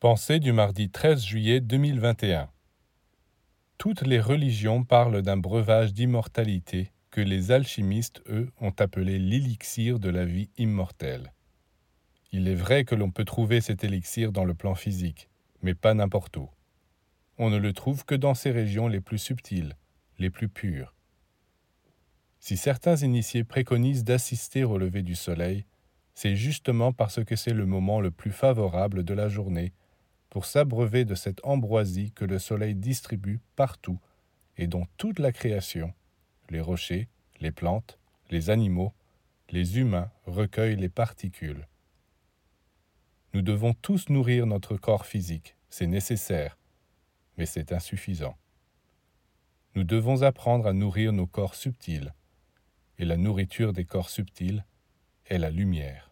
Pensée du mardi 13 juillet 2021 Toutes les religions parlent d'un breuvage d'immortalité que les alchimistes, eux, ont appelé l'élixir de la vie immortelle. Il est vrai que l'on peut trouver cet élixir dans le plan physique, mais pas n'importe où. On ne le trouve que dans ces régions les plus subtiles, les plus pures. Si certains initiés préconisent d'assister au lever du soleil, c'est justement parce que c'est le moment le plus favorable de la journée pour s'abreuver de cette ambroisie que le soleil distribue partout et dont toute la création, les rochers, les plantes, les animaux, les humains recueillent les particules. Nous devons tous nourrir notre corps physique, c'est nécessaire, mais c'est insuffisant. Nous devons apprendre à nourrir nos corps subtils, et la nourriture des corps subtils est la lumière.